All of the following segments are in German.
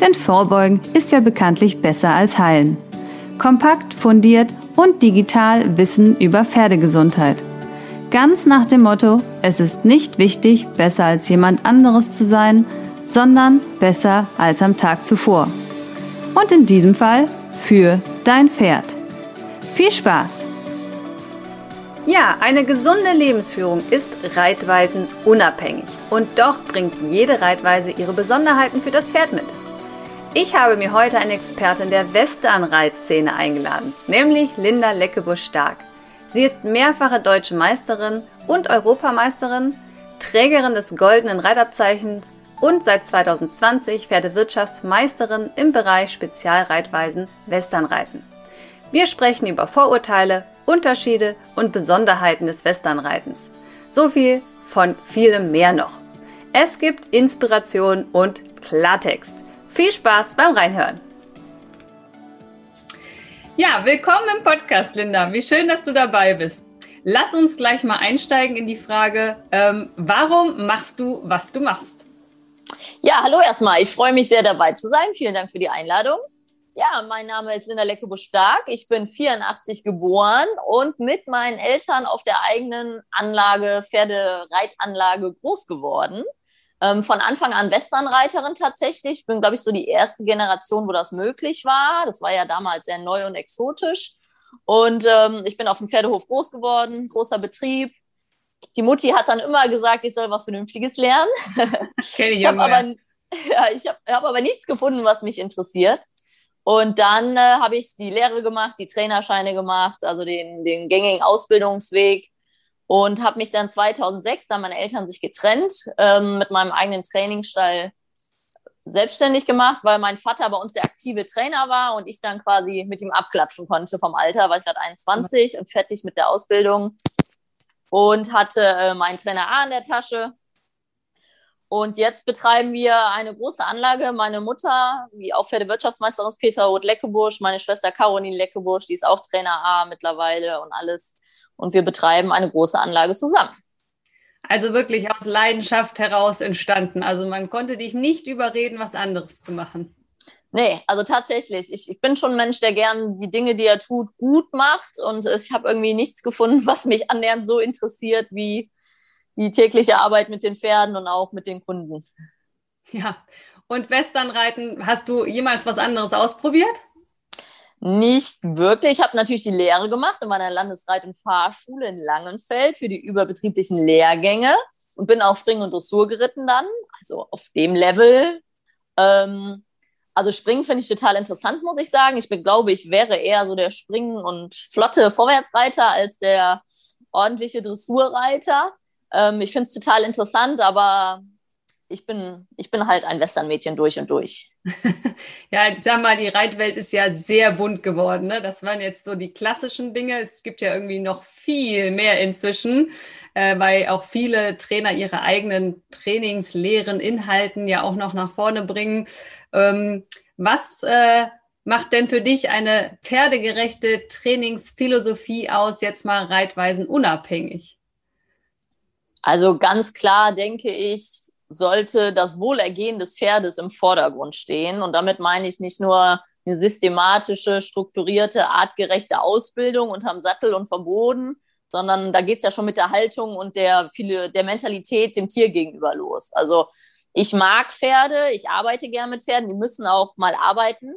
Denn Vorbeugen ist ja bekanntlich besser als Heilen. Kompakt, fundiert und digital Wissen über Pferdegesundheit. Ganz nach dem Motto, es ist nicht wichtig, besser als jemand anderes zu sein, sondern besser als am Tag zuvor. Und in diesem Fall für dein Pferd. Viel Spaß! Ja, eine gesunde Lebensführung ist reitweisenunabhängig und doch bringt jede Reitweise ihre Besonderheiten für das Pferd mit. Ich habe mir heute eine Expertin der Western-Reitszene eingeladen, nämlich Linda Leckebusch-Stark. Sie ist mehrfache deutsche Meisterin und Europameisterin, Trägerin des goldenen Reitabzeichens und seit 2020 Pferdewirtschaftsmeisterin im Bereich Spezialreitweisen Westernreiten. Wir sprechen über Vorurteile, Unterschiede und Besonderheiten des Westernreitens. So viel von vielem mehr noch. Es gibt Inspiration und Klartext. Viel Spaß beim Reinhören. Ja, willkommen im Podcast, Linda. Wie schön, dass du dabei bist. Lass uns gleich mal einsteigen in die Frage, ähm, warum machst du, was du machst? Ja, hallo erstmal. Ich freue mich sehr dabei zu sein. Vielen Dank für die Einladung. Ja, mein Name ist Linda Leckebusch-Stark. Ich bin 84 geboren und mit meinen Eltern auf der eigenen Anlage, Pferdereitanlage groß geworden. Ähm, von Anfang an Westernreiterin tatsächlich. Ich bin, glaube ich, so die erste Generation, wo das möglich war. Das war ja damals sehr neu und exotisch. Und ähm, ich bin auf dem Pferdehof groß geworden, großer Betrieb, die Mutti hat dann immer gesagt, ich soll was Vernünftiges lernen. Kenn ich ich habe aber, ja, ich hab, hab aber nichts gefunden, was mich interessiert. Und dann äh, habe ich die Lehre gemacht, die Trainerscheine gemacht, also den, den gängigen Ausbildungsweg und habe mich dann 2006, da meine Eltern sich getrennt, ähm, mit meinem eigenen Trainingsstall selbstständig gemacht, weil mein Vater bei uns der aktive Trainer war und ich dann quasi mit ihm abklatschen konnte vom Alter, war ich gerade 21 und fertig mit der Ausbildung und hatte äh, meinen Trainer A in der Tasche. Und jetzt betreiben wir eine große Anlage. Meine Mutter, wie auch Pferdewirtschaftsmeisterin ist Petra Roth-Leckebusch, meine Schwester Caroline Leckebusch, die ist auch Trainer A mittlerweile und alles. Und wir betreiben eine große Anlage zusammen. Also wirklich aus Leidenschaft heraus entstanden. Also man konnte dich nicht überreden, was anderes zu machen. Nee, also tatsächlich. Ich, ich bin schon ein Mensch, der gern die Dinge, die er tut, gut macht. Und ich habe irgendwie nichts gefunden, was mich annähernd so interessiert wie die tägliche Arbeit mit den Pferden und auch mit den Kunden. Ja, und Westernreiten, hast du jemals was anderes ausprobiert? Nicht wirklich. Ich habe natürlich die Lehre gemacht in meiner Landesreit- und Fahrschule in Langenfeld für die überbetrieblichen Lehrgänge und bin auch Spring- und Dressur geritten dann, also auf dem Level. Ähm, also Springen finde ich total interessant, muss ich sagen. Ich glaube, ich wäre eher so der Springen- und flotte Vorwärtsreiter als der ordentliche Dressurreiter. Ähm, ich finde es total interessant, aber ich bin, ich bin halt ein Westernmädchen durch und durch. ja, ich sag mal, die Reitwelt ist ja sehr bunt geworden. Ne? Das waren jetzt so die klassischen Dinge. Es gibt ja irgendwie noch viel mehr inzwischen, äh, weil auch viele Trainer ihre eigenen Trainingslehren, Inhalten ja auch noch nach vorne bringen. Ähm, was äh, macht denn für dich eine pferdegerechte Trainingsphilosophie aus, jetzt mal Reitweisen unabhängig? Also ganz klar denke ich, sollte das Wohlergehen des Pferdes im Vordergrund stehen. Und damit meine ich nicht nur eine systematische, strukturierte, artgerechte Ausbildung unterm Sattel und vom Boden, sondern da geht es ja schon mit der Haltung und der, der Mentalität dem Tier gegenüber los. Also ich mag Pferde, ich arbeite gern mit Pferden, die müssen auch mal arbeiten,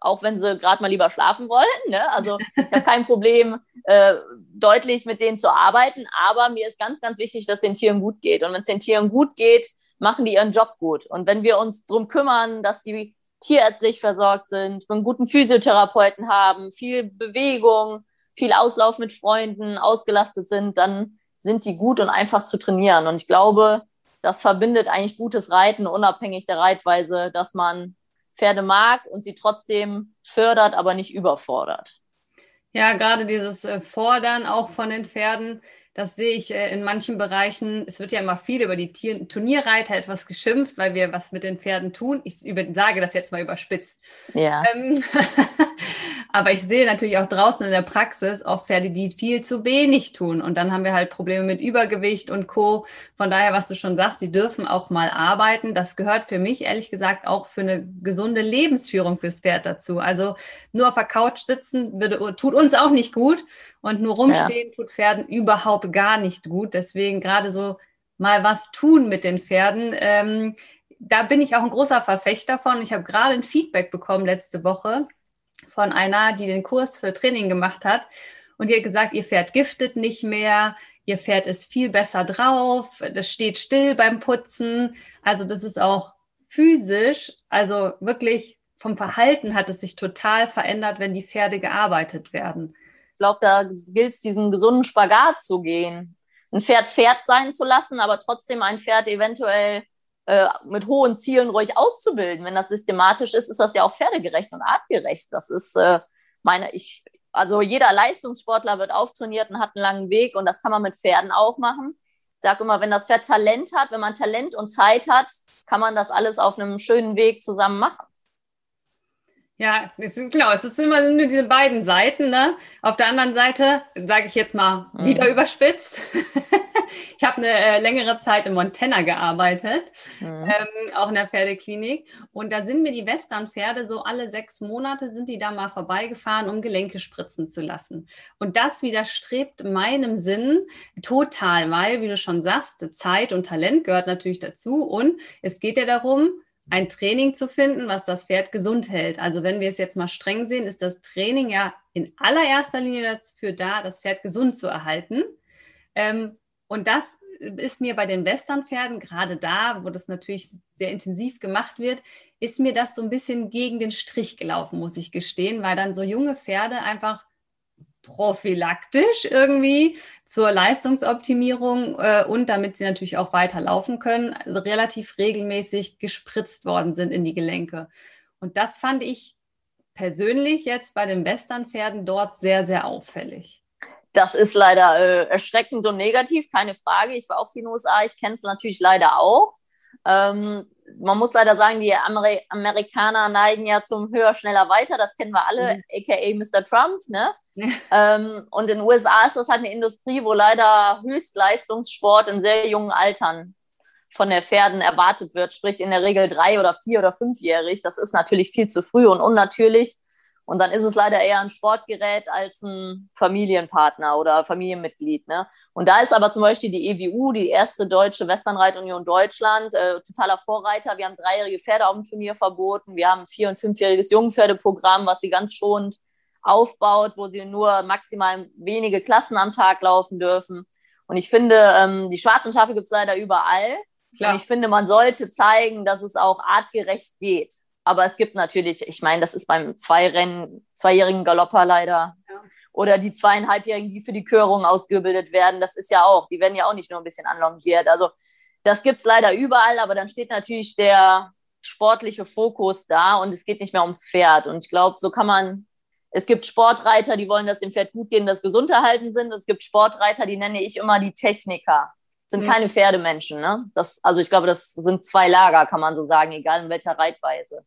auch wenn sie gerade mal lieber schlafen wollen. Ne? Also ich habe kein Problem, äh, deutlich mit denen zu arbeiten, aber mir ist ganz, ganz wichtig, dass den Tieren gut geht. Und wenn es den Tieren gut geht, machen die ihren Job gut. Und wenn wir uns darum kümmern, dass die tierärztlich versorgt sind, einen guten Physiotherapeuten haben, viel Bewegung, viel Auslauf mit Freunden, ausgelastet sind, dann sind die gut und einfach zu trainieren. Und ich glaube, das verbindet eigentlich gutes Reiten, unabhängig der Reitweise, dass man Pferde mag und sie trotzdem fördert, aber nicht überfordert. Ja, gerade dieses äh, Fordern auch von den Pferden, das sehe ich äh, in manchen Bereichen. Es wird ja immer viel über die Turnierreiter etwas geschimpft, weil wir was mit den Pferden tun. Ich sage das jetzt mal überspitzt. Ja. Ähm, Aber ich sehe natürlich auch draußen in der Praxis oft Pferde, die viel zu wenig tun. Und dann haben wir halt Probleme mit Übergewicht und Co. Von daher, was du schon sagst, die dürfen auch mal arbeiten. Das gehört für mich ehrlich gesagt auch für eine gesunde Lebensführung fürs Pferd dazu. Also nur auf der Couch sitzen würde, tut uns auch nicht gut. Und nur rumstehen ja. tut Pferden überhaupt gar nicht gut. Deswegen gerade so mal was tun mit den Pferden. Ähm, da bin ich auch ein großer Verfechter von. Ich habe gerade ein Feedback bekommen letzte Woche von einer, die den Kurs für Training gemacht hat. Und die hat gesagt, ihr Pferd giftet nicht mehr, ihr Pferd ist viel besser drauf, das steht still beim Putzen. Also das ist auch physisch, also wirklich vom Verhalten hat es sich total verändert, wenn die Pferde gearbeitet werden. Ich glaube, da gilt es, diesen gesunden Spagat zu gehen. Ein Pferd Pferd sein zu lassen, aber trotzdem ein Pferd eventuell äh, mit hohen Zielen ruhig auszubilden. Wenn das systematisch ist, ist das ja auch pferdegerecht und artgerecht. Das ist äh, meine, ich, also jeder Leistungssportler wird auftrainiert und hat einen langen Weg und das kann man mit Pferden auch machen. Ich sage immer, wenn das Pferd Talent hat, wenn man Talent und Zeit hat, kann man das alles auf einem schönen Weg zusammen machen. Ja, ist, genau, es ist immer nur diese beiden Seiten. Ne? Auf der anderen Seite, sage ich jetzt mal mhm. wieder überspitzt, ich habe eine äh, längere Zeit in Montana gearbeitet, mhm. ähm, auch in der Pferdeklinik. Und da sind mir die Westernpferde so alle sechs Monate sind die da mal vorbeigefahren, um Gelenke spritzen zu lassen. Und das widerstrebt meinem Sinn total, weil, wie du schon sagst, Zeit und Talent gehört natürlich dazu. Und es geht ja darum, ein Training zu finden, was das Pferd gesund hält. Also wenn wir es jetzt mal streng sehen, ist das Training ja in allererster Linie dafür da, das Pferd gesund zu erhalten. Ähm, und das ist mir bei den Westernpferden, gerade da, wo das natürlich sehr intensiv gemacht wird, ist mir das so ein bisschen gegen den Strich gelaufen, muss ich gestehen, weil dann so junge Pferde einfach prophylaktisch irgendwie zur Leistungsoptimierung äh, und damit sie natürlich auch weiter laufen können, also relativ regelmäßig gespritzt worden sind in die Gelenke. Und das fand ich persönlich jetzt bei den Westernpferden dort sehr, sehr auffällig. Das ist leider äh, erschreckend und negativ, keine Frage. Ich war auch in den USA, ich kenne es natürlich leider auch. Ähm, man muss leider sagen, die Amer Amerikaner neigen ja zum höher, schneller, weiter. Das kennen wir alle, mhm. aka Mr. Trump. Ne? ähm, und in den USA ist das halt eine Industrie, wo leider Höchstleistungssport in sehr jungen Altern von der Pferden erwartet wird, sprich in der Regel drei oder vier oder fünfjährig. Das ist natürlich viel zu früh und unnatürlich. Und dann ist es leider eher ein Sportgerät als ein Familienpartner oder Familienmitglied. Ne? Und da ist aber zum Beispiel die EWU, die erste deutsche Westernreitunion Deutschland, äh, totaler Vorreiter. Wir haben dreijährige Pferde auf dem Turnier verboten. Wir haben ein vier- und fünfjähriges Jungpferdeprogramm, was sie ganz schonend aufbaut, wo sie nur maximal wenige Klassen am Tag laufen dürfen. Und ich finde, ähm, die schwarzen Schafe gibt es leider überall. Klar. Und ich finde, man sollte zeigen, dass es auch artgerecht geht. Aber es gibt natürlich, ich meine, das ist beim Zweirennen, zweijährigen Galopper leider. Ja. Oder die zweieinhalbjährigen, die für die Körung ausgebildet werden. Das ist ja auch, die werden ja auch nicht nur ein bisschen anlongiert. Also das gibt es leider überall, aber dann steht natürlich der sportliche Fokus da und es geht nicht mehr ums Pferd. Und ich glaube, so kann man, es gibt Sportreiter, die wollen, dass dem Pferd gut gehen, dass gesund erhalten sind. Es gibt Sportreiter, die nenne ich immer die Techniker. Das sind mhm. keine Pferdemenschen. Ne? Das, also ich glaube, das sind zwei Lager, kann man so sagen, egal in welcher Reitweise.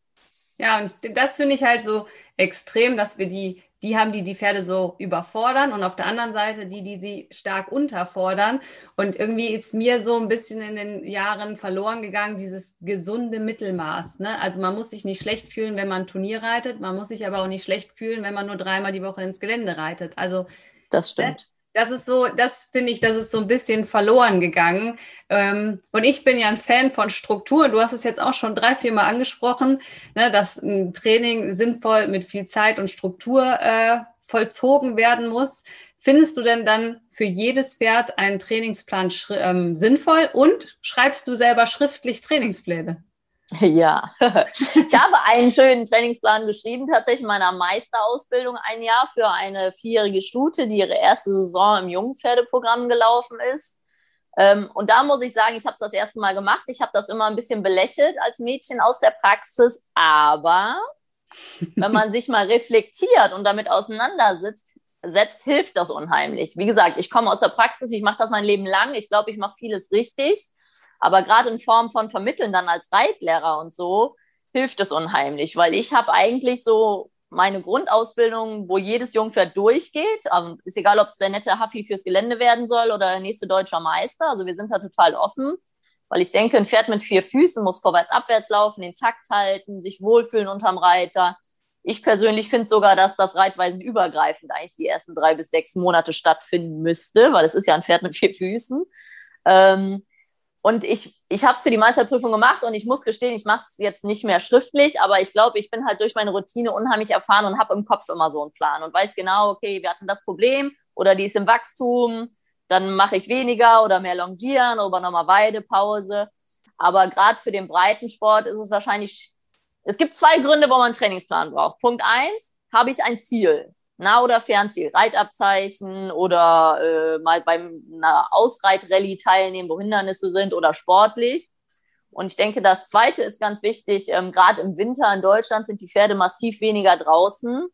Ja, und das finde ich halt so extrem, dass wir die, die haben, die die Pferde so überfordern und auf der anderen Seite die, die sie stark unterfordern. Und irgendwie ist mir so ein bisschen in den Jahren verloren gegangen, dieses gesunde Mittelmaß. Ne? Also man muss sich nicht schlecht fühlen, wenn man Turnier reitet, man muss sich aber auch nicht schlecht fühlen, wenn man nur dreimal die Woche ins Gelände reitet. Also das stimmt das ist so, das finde ich, das ist so ein bisschen verloren gegangen. Ähm, und ich bin ja ein Fan von Struktur. Du hast es jetzt auch schon drei, vier Mal angesprochen, ne, dass ein Training sinnvoll mit viel Zeit und Struktur äh, vollzogen werden muss. Findest du denn dann für jedes Pferd einen Trainingsplan ähm, sinnvoll und schreibst du selber schriftlich Trainingspläne? Ja, ich habe einen schönen Trainingsplan geschrieben, tatsächlich in meiner Meisterausbildung ein Jahr für eine vierjährige Stute, die ihre erste Saison im Jungpferdeprogramm gelaufen ist. Ähm, und da muss ich sagen, ich habe es das erste Mal gemacht. Ich habe das immer ein bisschen belächelt als Mädchen aus der Praxis. Aber wenn man sich mal reflektiert und damit auseinandersetzt, setzt, hilft das unheimlich. Wie gesagt, ich komme aus der Praxis, ich mache das mein Leben lang. Ich glaube, ich mache vieles richtig. Aber gerade in Form von Vermitteln dann als Reitlehrer und so, hilft es unheimlich, weil ich habe eigentlich so meine Grundausbildung, wo jedes Jungpferd durchgeht. Ähm, ist egal, ob es der nette Huffy fürs Gelände werden soll oder der nächste deutscher Meister. Also wir sind da total offen, weil ich denke, ein Pferd mit vier Füßen muss vorwärts, abwärts laufen, den Takt halten, sich wohlfühlen unterm Reiter. Ich persönlich finde sogar, dass das reitweisen übergreifend eigentlich die ersten drei bis sechs Monate stattfinden müsste, weil es ist ja ein Pferd mit vier Füßen. Ähm, und ich, ich habe es für die Meisterprüfung gemacht und ich muss gestehen, ich mache es jetzt nicht mehr schriftlich, aber ich glaube, ich bin halt durch meine Routine unheimlich erfahren und habe im Kopf immer so einen Plan und weiß genau, okay, wir hatten das Problem oder die ist im Wachstum, dann mache ich weniger oder mehr Longieren oder nochmal Weidepause. Aber gerade für den Breitensport ist es wahrscheinlich, es gibt zwei Gründe, warum man einen Trainingsplan braucht. Punkt eins, habe ich ein Ziel? Nah- oder Fernziel, Reitabzeichen oder äh, mal beim einer teilnehmen, wo Hindernisse sind oder sportlich. Und ich denke, das Zweite ist ganz wichtig. Ähm, Gerade im Winter in Deutschland sind die Pferde massiv weniger draußen.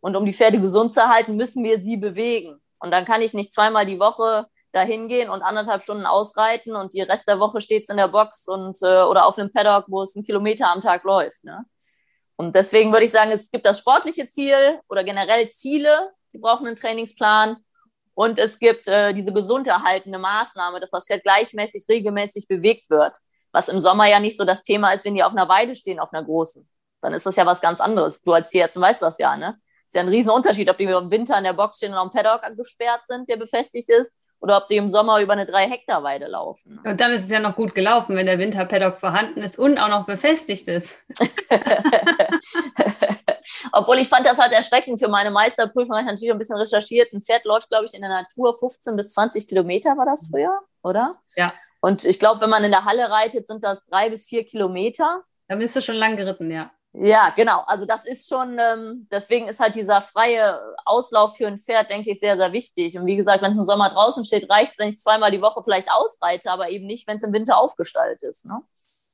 Und um die Pferde gesund zu halten, müssen wir sie bewegen. Und dann kann ich nicht zweimal die Woche dahin gehen und anderthalb Stunden ausreiten und die Rest der Woche steht es in der Box und äh, oder auf einem Paddock, wo es einen Kilometer am Tag läuft. Ne? Und deswegen würde ich sagen, es gibt das sportliche Ziel oder generell Ziele, die brauchen einen Trainingsplan. Und es gibt äh, diese gesund erhaltende Maßnahme, dass das Pferd gleichmäßig, regelmäßig bewegt wird. Was im Sommer ja nicht so das Thema ist, wenn die auf einer Weide stehen, auf einer großen. Dann ist das ja was ganz anderes. Du als Tierärztin weißt das ja, ne? Ist ja ein Riesenunterschied, ob die im Winter in der Box stehen und am Paddock gesperrt sind, der befestigt ist, oder ob die im Sommer über eine 3-Hektar-Weide laufen. Und dann ist es ja noch gut gelaufen, wenn der Winterpaddock vorhanden ist und auch noch befestigt ist. Obwohl ich fand das halt erschreckend für meine Meisterprüfung, habe ich natürlich ein bisschen recherchiert. Ein Pferd läuft, glaube ich, in der Natur 15 bis 20 Kilometer war das früher, oder? Ja. Und ich glaube, wenn man in der Halle reitet, sind das drei bis vier Kilometer. Da bist du schon lang geritten, ja. Ja, genau. Also das ist schon, ähm, deswegen ist halt dieser freie Auslauf für ein Pferd, denke ich, sehr, sehr wichtig. Und wie gesagt, wenn es im Sommer draußen steht, reicht es, wenn ich zweimal die Woche vielleicht ausreite, aber eben nicht, wenn es im Winter aufgestaltet ist. Ne?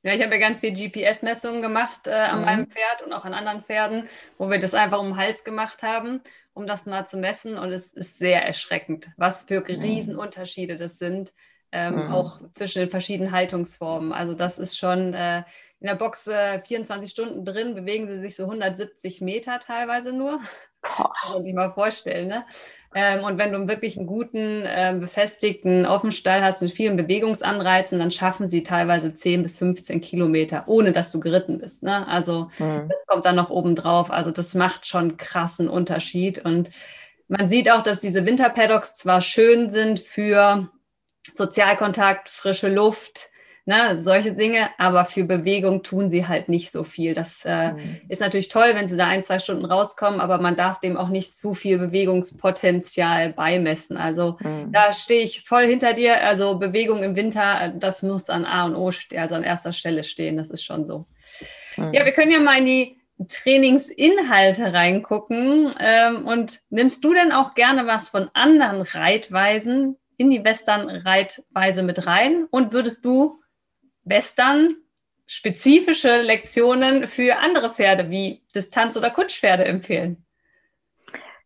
Ja, ich habe ja ganz viel GPS-Messungen gemacht äh, an mhm. meinem Pferd und auch an anderen Pferden, wo wir das einfach um den Hals gemacht haben, um das mal zu messen. Und es ist sehr erschreckend, was für mhm. Riesenunterschiede das sind, ähm, mhm. auch zwischen den verschiedenen Haltungsformen. Also das ist schon äh, in der Box äh, 24 Stunden drin, bewegen sie sich so 170 Meter teilweise nur. Kann man sich mal vorstellen, ne? Ähm, und wenn du wirklich einen guten, äh, befestigten Offenstall hast mit vielen Bewegungsanreizen, dann schaffen sie teilweise 10 bis 15 Kilometer, ohne dass du geritten bist. Ne? Also mhm. das kommt dann noch oben drauf. Also das macht schon krassen Unterschied. Und man sieht auch, dass diese Winterpaddocks zwar schön sind für Sozialkontakt, frische Luft, ne, solche Dinge, aber für Bewegung tun sie halt nicht so viel. Das äh, mhm. ist natürlich toll, wenn sie da ein, zwei Stunden rauskommen, aber man darf dem auch nicht zu viel Bewegungspotenzial beimessen. Also mhm. da stehe ich voll hinter dir. Also Bewegung im Winter, äh, das muss an A und O, also an erster Stelle stehen. Das ist schon so. Mhm. Ja, wir können ja mal in die Trainingsinhalte reingucken. Ähm, und nimmst du denn auch gerne was von anderen Reitweisen in die Western-Reitweise mit rein? Und würdest du Western spezifische Lektionen für andere Pferde wie Distanz- oder Kutschpferde empfehlen?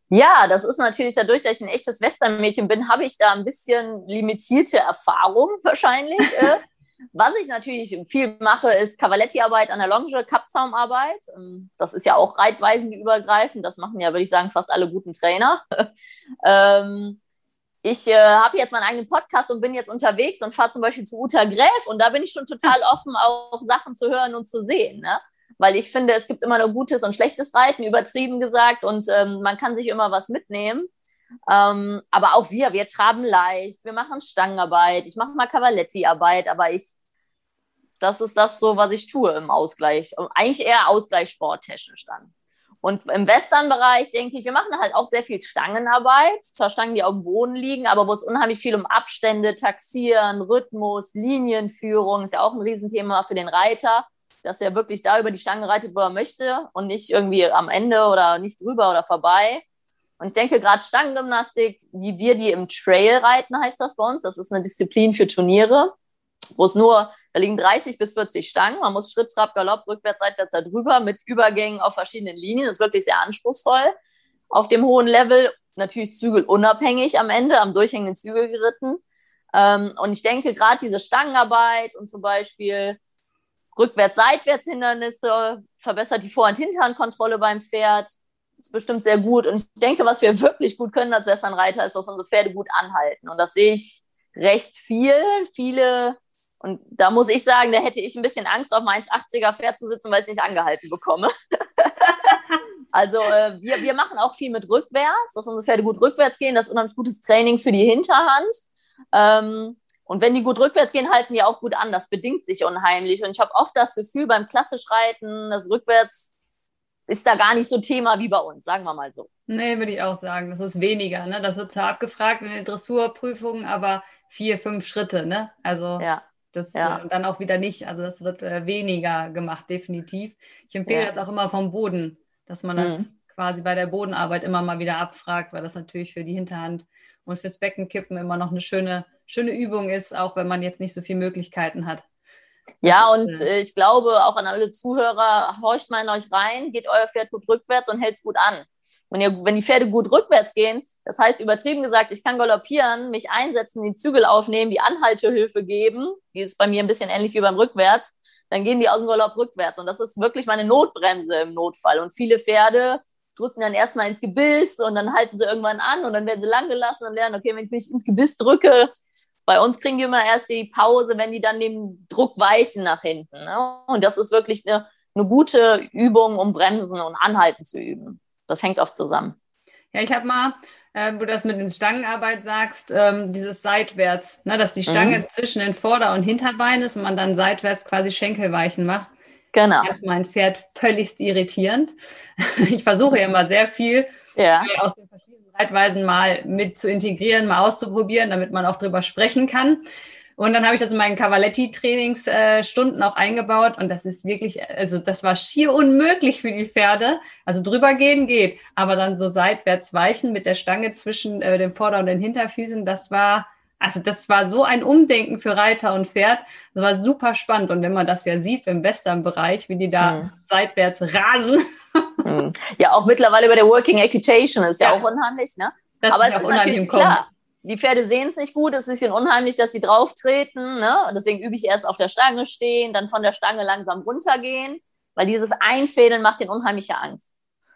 Ja, das ist natürlich dadurch, dass ich ein echtes Western-Mädchen bin, habe ich da ein bisschen limitierte Erfahrung wahrscheinlich. Äh. Was ich natürlich viel mache, ist Cavaletti-Arbeit an der Longe, Kappzaumarbeit. Ähm, das ist ja auch reitweisenübergreifend. Das machen ja, würde ich sagen, fast alle guten Trainer. ähm, ich äh, habe jetzt meinen eigenen Podcast und bin jetzt unterwegs und fahre zum Beispiel zu Uta Gräf und da bin ich schon total offen, auch Sachen zu hören und zu sehen. Ne? Weil ich finde, es gibt immer nur gutes und schlechtes Reiten, übertrieben gesagt, und ähm, man kann sich immer was mitnehmen. Ähm, aber auch wir, wir traben leicht, wir machen Stangenarbeit, ich mache mal Cavaletti-Arbeit, aber ich, das ist das so, was ich tue im Ausgleich. Eigentlich eher Ausgleich sporttechnisch dann. Und im Western-Bereich denke ich, wir machen halt auch sehr viel Stangenarbeit. Zwar Stangen, die auf dem Boden liegen, aber wo es unheimlich viel um Abstände, Taxieren, Rhythmus, Linienführung, ist ja auch ein Riesenthema für den Reiter, dass er wirklich da über die Stange reitet, wo er möchte und nicht irgendwie am Ende oder nicht drüber oder vorbei. Und ich denke gerade Stangengymnastik, wie wir die im Trail reiten, heißt das bei uns. Das ist eine Disziplin für Turniere, wo es nur, da liegen 30 bis 40 Stangen. Man muss Schritt, Trab, Galopp, rückwärts, seitwärts, da drüber mit Übergängen auf verschiedenen Linien. Das ist wirklich sehr anspruchsvoll auf dem hohen Level. Natürlich zügelunabhängig am Ende, am durchhängenden Zügel geritten. Ähm, und ich denke, gerade diese Stangenarbeit und zum Beispiel Rückwärts-Seitwärts-Hindernisse verbessert die Vor- und Hinterhandkontrolle beim Pferd ist bestimmt sehr gut. Und ich denke, was wir wirklich gut können als Westernreiter, ist, dass unsere Pferde gut anhalten. Und das sehe ich recht viel. Viele, und da muss ich sagen, da hätte ich ein bisschen Angst, auf mein 1,80er Pferd zu sitzen, weil ich nicht angehalten bekomme. also äh, wir, wir machen auch viel mit rückwärts, dass unsere Pferde gut rückwärts gehen. Das ist unheimlich gutes Training für die Hinterhand. Ähm, und wenn die gut rückwärts gehen, halten die auch gut an. Das bedingt sich unheimlich. Und ich habe oft das Gefühl, beim klassisch Reiten, das Rückwärts ist da gar nicht so Thema wie bei uns, sagen wir mal so. Nee, würde ich auch sagen. Das ist weniger. Ne? Das wird zwar abgefragt in den Dressurprüfungen, aber vier, fünf Schritte. Ne? Also ja. Das ja. Äh, dann auch wieder nicht. Also das wird äh, weniger gemacht, definitiv. Ich empfehle ja. das auch immer vom Boden, dass man das mhm. quasi bei der Bodenarbeit immer mal wieder abfragt, weil das natürlich für die Hinterhand und fürs Beckenkippen immer noch eine schöne, schöne Übung ist, auch wenn man jetzt nicht so viele Möglichkeiten hat. Ja, und äh, ich glaube auch an alle Zuhörer, horcht mal in euch rein, geht euer Pferd gut rückwärts und hält es gut an. Wenn, ihr, wenn die Pferde gut rückwärts gehen, das heißt übertrieben gesagt, ich kann galoppieren, mich einsetzen, die Zügel aufnehmen, die Anhaltehilfe geben, die ist bei mir ein bisschen ähnlich wie beim Rückwärts, dann gehen die aus dem Galopp rückwärts. Und das ist wirklich meine Notbremse im Notfall. Und viele Pferde drücken dann erstmal ins Gebiss und dann halten sie irgendwann an und dann werden sie lang gelassen und lernen, okay, wenn ich mich ins Gebiss drücke, bei uns kriegen die immer erst die Pause, wenn die dann dem Druck weichen nach hinten. Ne? Und das ist wirklich eine, eine gute Übung, um Bremsen und Anhalten zu üben. Das hängt oft zusammen. Ja, ich habe mal, äh, wo du das mit den Stangenarbeit sagst, ähm, dieses seitwärts, ne, dass die Stange mhm. zwischen den Vorder- und Hinterbeinen ist und man dann seitwärts quasi Schenkelweichen macht. Genau. Das mein Pferd völligst irritierend. Ich versuche ja immer sehr viel ja. aus den verschiedenen Zeitweisen mal mit zu integrieren, mal auszuprobieren, damit man auch drüber sprechen kann. Und dann habe ich das in meinen Cavaletti-Trainingsstunden auch eingebaut und das ist wirklich, also das war schier unmöglich für die Pferde. Also drüber gehen geht, aber dann so seitwärts weichen mit der Stange zwischen äh, den Vorder- und den Hinterfüßen, das war, also das war so ein Umdenken für Reiter und Pferd. Das war super spannend und wenn man das ja sieht im Western-Bereich, wie die da mhm. seitwärts rasen, hm. Ja, auch mittlerweile bei der Working Equitation ist ja, ja auch unheimlich, ne? Das Aber ist es ist natürlich klar. Die Pferde sehen es nicht gut, es ist ein bisschen unheimlich, dass sie drauf treten. Ne? Und deswegen übe ich erst auf der Stange stehen, dann von der Stange langsam runtergehen, weil dieses Einfädeln macht den unheimliche Angst.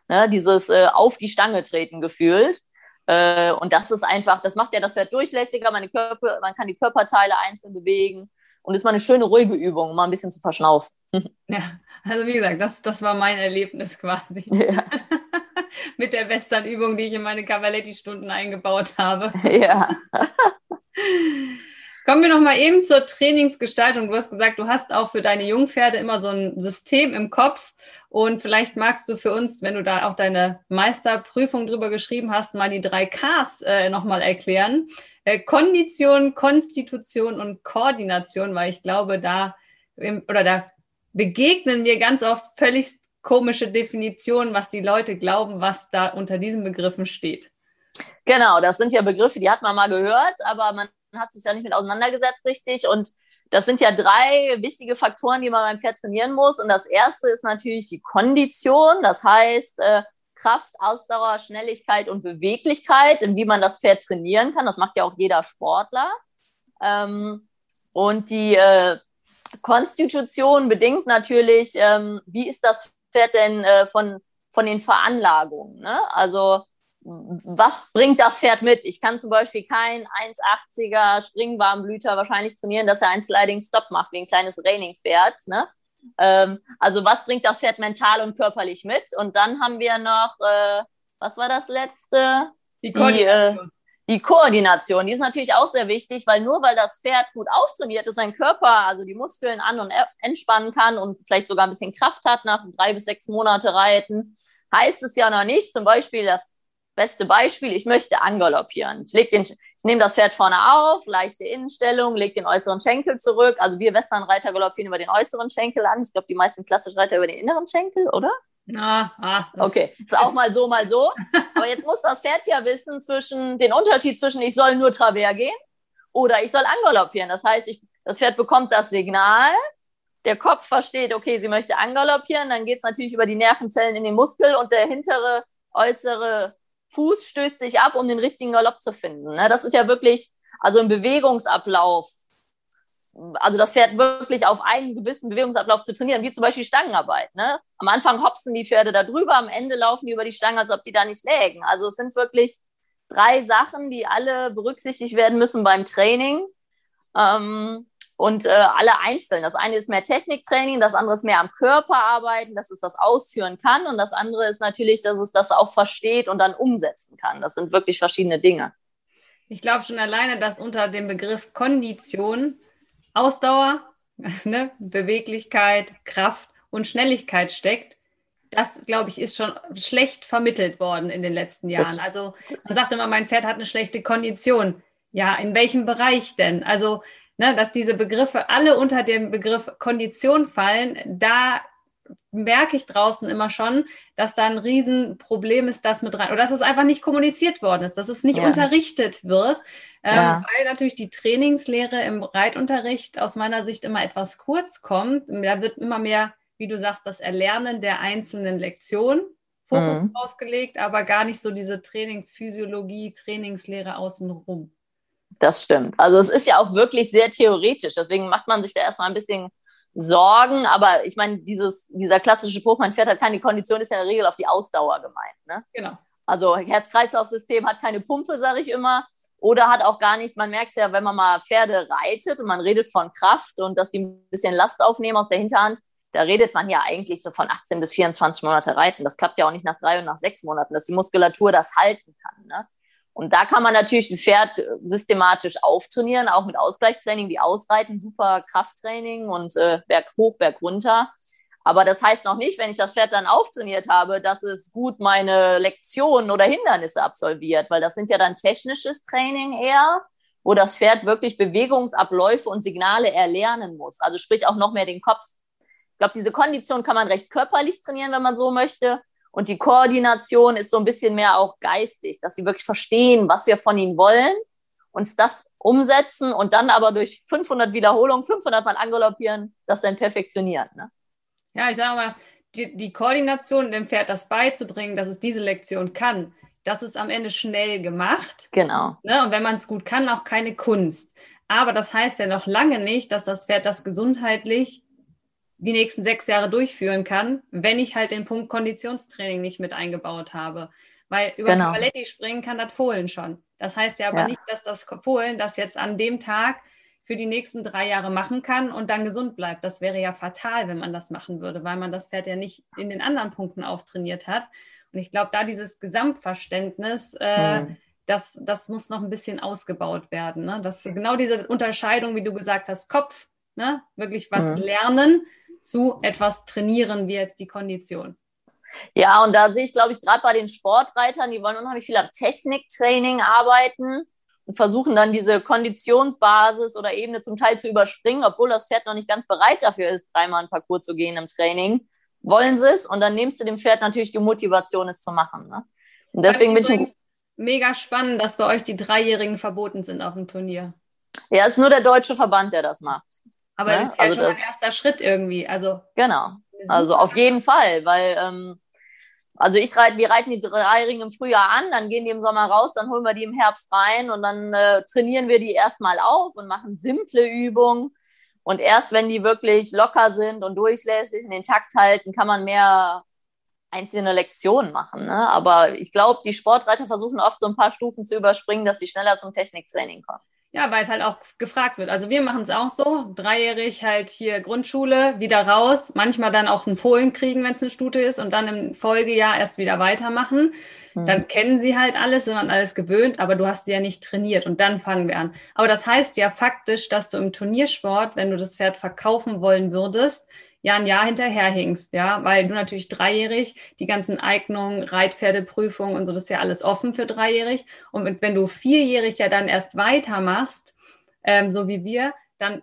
Ne? Dieses äh, auf die Stange treten gefühlt. Äh, und das ist einfach, das macht ja das Pferd durchlässiger, meine Körper, man kann die Körperteile einzeln bewegen und ist mal eine schöne, ruhige Übung, um mal ein bisschen zu verschnaufen. Ja, also wie gesagt, das, das war mein Erlebnis quasi. Ja. Mit der Western-Übung, die ich in meine Cavaletti-Stunden eingebaut habe. Ja. Kommen wir noch mal eben zur Trainingsgestaltung. Du hast gesagt, du hast auch für deine Jungpferde immer so ein System im Kopf. Und vielleicht magst du für uns, wenn du da auch deine Meisterprüfung drüber geschrieben hast, mal die drei Ks äh, noch mal erklären. Äh, Kondition, Konstitution und Koordination, weil ich glaube, da oder da begegnen mir ganz oft völlig komische Definitionen, was die Leute glauben, was da unter diesen Begriffen steht. Genau, das sind ja Begriffe, die hat man mal gehört, aber man hat sich da nicht mit auseinandergesetzt richtig. Und das sind ja drei wichtige Faktoren, die man beim Pferd trainieren muss. Und das erste ist natürlich die Kondition, das heißt äh, Kraft, Ausdauer, Schnelligkeit und Beweglichkeit, in wie man das Pferd trainieren kann. Das macht ja auch jeder Sportler. Ähm, und die äh, Konstitution bedingt natürlich, ähm, wie ist das Pferd denn äh, von, von den Veranlagungen? Ne? Also was bringt das Pferd mit? Ich kann zum Beispiel kein 1,80er Springwarmblüter wahrscheinlich trainieren, dass er einen Sliding Stop macht, wie ein kleines Raining-Pferd. Ne? Ähm, also was bringt das Pferd mental und körperlich mit? Und dann haben wir noch, äh, was war das letzte? Die. Die, äh, die Koordination, die ist natürlich auch sehr wichtig, weil nur weil das Pferd gut auftrainiert ist, sein Körper, also die Muskeln an- und entspannen kann und vielleicht sogar ein bisschen Kraft hat nach drei bis sechs Monate Reiten, heißt es ja noch nicht, zum Beispiel das beste Beispiel, ich möchte angaloppieren. Ich, leg den, ich nehme das Pferd vorne auf, leichte Innenstellung, lege den äußeren Schenkel zurück. Also wir Westernreiter galoppieren über den äußeren Schenkel an. Ich glaube, die meisten klassischen Reiter über den inneren Schenkel, oder? Ah, ah, okay, ist auch mal so, mal so. Aber jetzt muss das Pferd ja wissen zwischen den Unterschied zwischen ich soll nur Travers gehen oder ich soll angaloppieren. Das heißt, ich, das Pferd bekommt das Signal, der Kopf versteht, okay, sie möchte angaloppieren, dann geht es natürlich über die Nervenzellen in den Muskel und der hintere, äußere Fuß stößt sich ab, um den richtigen Galopp zu finden. Ne? Das ist ja wirklich, also ein Bewegungsablauf also das Pferd wirklich auf einen gewissen Bewegungsablauf zu trainieren, wie zum Beispiel Stangenarbeit. Ne? Am Anfang hopsen die Pferde da drüber, am Ende laufen die über die Stange, als ob die da nicht lägen. Also es sind wirklich drei Sachen, die alle berücksichtigt werden müssen beim Training. Ähm, und äh, alle einzeln. Das eine ist mehr Techniktraining, das andere ist mehr am Körper arbeiten, dass es das ausführen kann. Und das andere ist natürlich, dass es das auch versteht und dann umsetzen kann. Das sind wirklich verschiedene Dinge. Ich glaube schon alleine, dass unter dem Begriff Kondition Ausdauer, ne, Beweglichkeit, Kraft und Schnelligkeit steckt, das, glaube ich, ist schon schlecht vermittelt worden in den letzten Jahren. Das, also man sagt immer, mein Pferd hat eine schlechte Kondition. Ja, in welchem Bereich denn? Also, ne, dass diese Begriffe alle unter dem Begriff Kondition fallen, da merke ich draußen immer schon, dass da ein Riesenproblem ist, das mit rein, oder dass es einfach nicht kommuniziert worden ist, dass es nicht ja. unterrichtet wird, ähm, ja. weil natürlich die Trainingslehre im Reitunterricht aus meiner Sicht immer etwas kurz kommt. Da wird immer mehr, wie du sagst, das Erlernen der einzelnen Lektionen Fokus mhm. drauf gelegt, aber gar nicht so diese Trainingsphysiologie, Trainingslehre außenrum. Das stimmt. Also es ist ja auch wirklich sehr theoretisch. Deswegen macht man sich da erstmal ein bisschen Sorgen. Aber ich meine, dieses, dieser klassische Spruch, mein Pferd hat keine Kondition, ist ja in der Regel auf die Ausdauer gemeint. Ne? Genau. Also Herz-Kreislauf-System hat keine Pumpe, sage ich immer. Oder hat auch gar nicht, man merkt es ja, wenn man mal Pferde reitet und man redet von Kraft und dass die ein bisschen Last aufnehmen aus der Hinterhand, da redet man ja eigentlich so von 18 bis 24 Monate reiten. Das klappt ja auch nicht nach drei und nach sechs Monaten, dass die Muskulatur das halten kann. Ne? Und da kann man natürlich ein Pferd systematisch auftrainieren, auch mit Ausgleichstraining, wie Ausreiten, super Krafttraining und äh, Berg hoch, Berg runter. Aber das heißt noch nicht, wenn ich das Pferd dann auftrainiert habe, dass es gut meine Lektionen oder Hindernisse absolviert, weil das sind ja dann technisches Training eher, wo das Pferd wirklich Bewegungsabläufe und Signale erlernen muss. Also sprich auch noch mehr den Kopf. Ich glaube, diese Kondition kann man recht körperlich trainieren, wenn man so möchte. Und die Koordination ist so ein bisschen mehr auch geistig, dass sie wirklich verstehen, was wir von ihnen wollen, uns das umsetzen und dann aber durch 500 Wiederholungen, 500 Mal angaloppieren, das dann perfektionieren. Ne? Ja, ich sage mal, die, die Koordination, dem Pferd das beizubringen, dass es diese Lektion kann, das ist am Ende schnell gemacht. Genau. Ne? Und wenn man es gut kann, auch keine Kunst. Aber das heißt ja noch lange nicht, dass das Pferd das gesundheitlich die nächsten sechs Jahre durchführen kann, wenn ich halt den Punkt Konditionstraining nicht mit eingebaut habe. Weil über genau. Cavaletti springen kann das Fohlen schon. Das heißt ja aber ja. nicht, dass das Fohlen das jetzt an dem Tag für die nächsten drei Jahre machen kann und dann gesund bleibt. Das wäre ja fatal, wenn man das machen würde, weil man das Pferd ja nicht in den anderen Punkten auftrainiert hat. Und ich glaube, da dieses Gesamtverständnis, äh, mhm. das, das muss noch ein bisschen ausgebaut werden. Ne? Das genau diese Unterscheidung, wie du gesagt hast, Kopf, ne? wirklich was mhm. lernen zu etwas trainieren, wie jetzt die Kondition. Ja, und da sehe ich, glaube ich, gerade bei den Sportreitern, die wollen unheimlich viel am Techniktraining arbeiten und versuchen dann diese Konditionsbasis oder Ebene zum Teil zu überspringen, obwohl das Pferd noch nicht ganz bereit dafür ist, dreimal einen Parcours zu gehen im Training. Wollen sie es und dann nimmst du dem Pferd natürlich die Motivation, es zu machen. Ne? Und deswegen bin ich. Mega spannend, dass bei euch die Dreijährigen verboten sind auf dem Turnier. Ja, ist nur der deutsche Verband, der das macht. Aber ne? das ist ja also schon ein erster Schritt irgendwie. Also, genau. Also auf jeden Fall, weil ähm, also ich reite, wir reiten die Dreijährigen im Frühjahr an, dann gehen die im Sommer raus, dann holen wir die im Herbst rein und dann äh, trainieren wir die erstmal auf und machen simple Übungen. Und erst wenn die wirklich locker sind und durchlässig in den Takt halten, kann man mehr einzelne Lektionen machen. Ne? Aber ich glaube, die Sportreiter versuchen oft so ein paar Stufen zu überspringen, dass sie schneller zum Techniktraining kommen. Ja, weil es halt auch gefragt wird. Also wir machen es auch so, dreijährig halt hier Grundschule, wieder raus, manchmal dann auch einen Fohlen kriegen, wenn es eine Stute ist und dann im Folgejahr erst wieder weitermachen. Mhm. Dann kennen sie halt alles, sind an alles gewöhnt, aber du hast sie ja nicht trainiert und dann fangen wir an. Aber das heißt ja faktisch, dass du im Turniersport, wenn du das Pferd verkaufen wollen würdest, ja ein Jahr hinterherhinkst, ja, weil du natürlich dreijährig die ganzen Eignungen, Reitpferdeprüfungen und so, das ist ja alles offen für dreijährig. Und wenn du vierjährig ja dann erst weitermachst, ähm, so wie wir, dann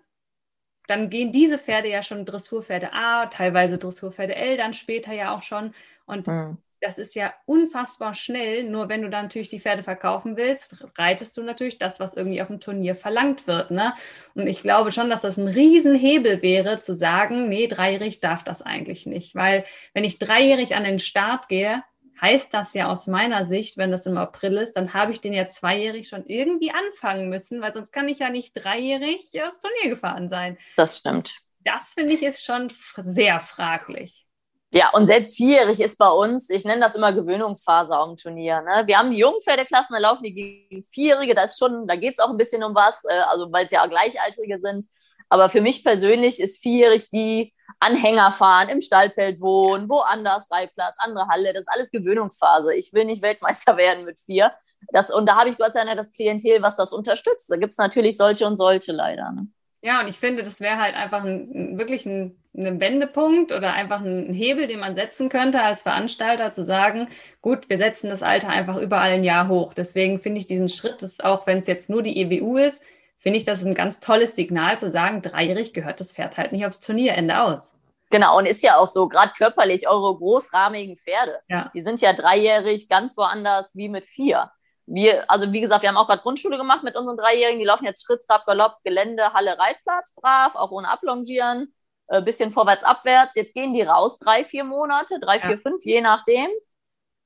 dann gehen diese Pferde ja schon Dressurpferde A, teilweise Dressurpferde L, dann später ja auch schon. Und mhm. Das ist ja unfassbar schnell. Nur wenn du dann natürlich die Pferde verkaufen willst, reitest du natürlich das, was irgendwie auf dem Turnier verlangt wird. Ne? Und ich glaube schon, dass das ein Riesenhebel wäre, zu sagen, nee, dreijährig darf das eigentlich nicht. Weil wenn ich dreijährig an den Start gehe, heißt das ja aus meiner Sicht, wenn das im April ist, dann habe ich den ja zweijährig schon irgendwie anfangen müssen, weil sonst kann ich ja nicht dreijährig aufs Turnier gefahren sein. Das stimmt. Das finde ich ist schon sehr fraglich. Ja, und selbst vierjährig ist bei uns, ich nenne das immer Gewöhnungsphase am Turnier. Ne? Wir haben die Jungpferdeklassen, da laufen die gegen Vierjährige, da da geht es auch ein bisschen um was, äh, also weil es ja Gleichaltrige sind. Aber für mich persönlich ist vierjährig die Anhänger fahren, im Stallzelt wohnen, woanders, Reitplatz, andere Halle, das ist alles Gewöhnungsphase. Ich will nicht Weltmeister werden mit vier. Das, und da habe ich Gott sei Dank das Klientel, was das unterstützt. Da gibt es natürlich solche und solche leider. Ne? Ja, und ich finde, das wäre halt einfach ein, wirklich ein, ein Wendepunkt oder einfach ein Hebel, den man setzen könnte als Veranstalter, zu sagen, gut, wir setzen das Alter einfach überall ein Jahr hoch. Deswegen finde ich diesen Schritt, das auch wenn es jetzt nur die EWU ist, finde ich das ein ganz tolles Signal zu sagen, dreijährig gehört das Pferd halt nicht aufs Turnierende aus. Genau, und ist ja auch so, gerade körperlich, eure großrahmigen Pferde, ja. die sind ja dreijährig ganz woanders wie mit vier. Wir, also wie gesagt, wir haben auch gerade Grundschule gemacht mit unseren Dreijährigen, die laufen jetzt Schritt, Trab, Galopp, Gelände, Halle, Reitplatz, brav, auch ohne Ablongieren, äh, bisschen vorwärts, abwärts. Jetzt gehen die raus, drei, vier Monate, drei, ja. vier, fünf, je nachdem.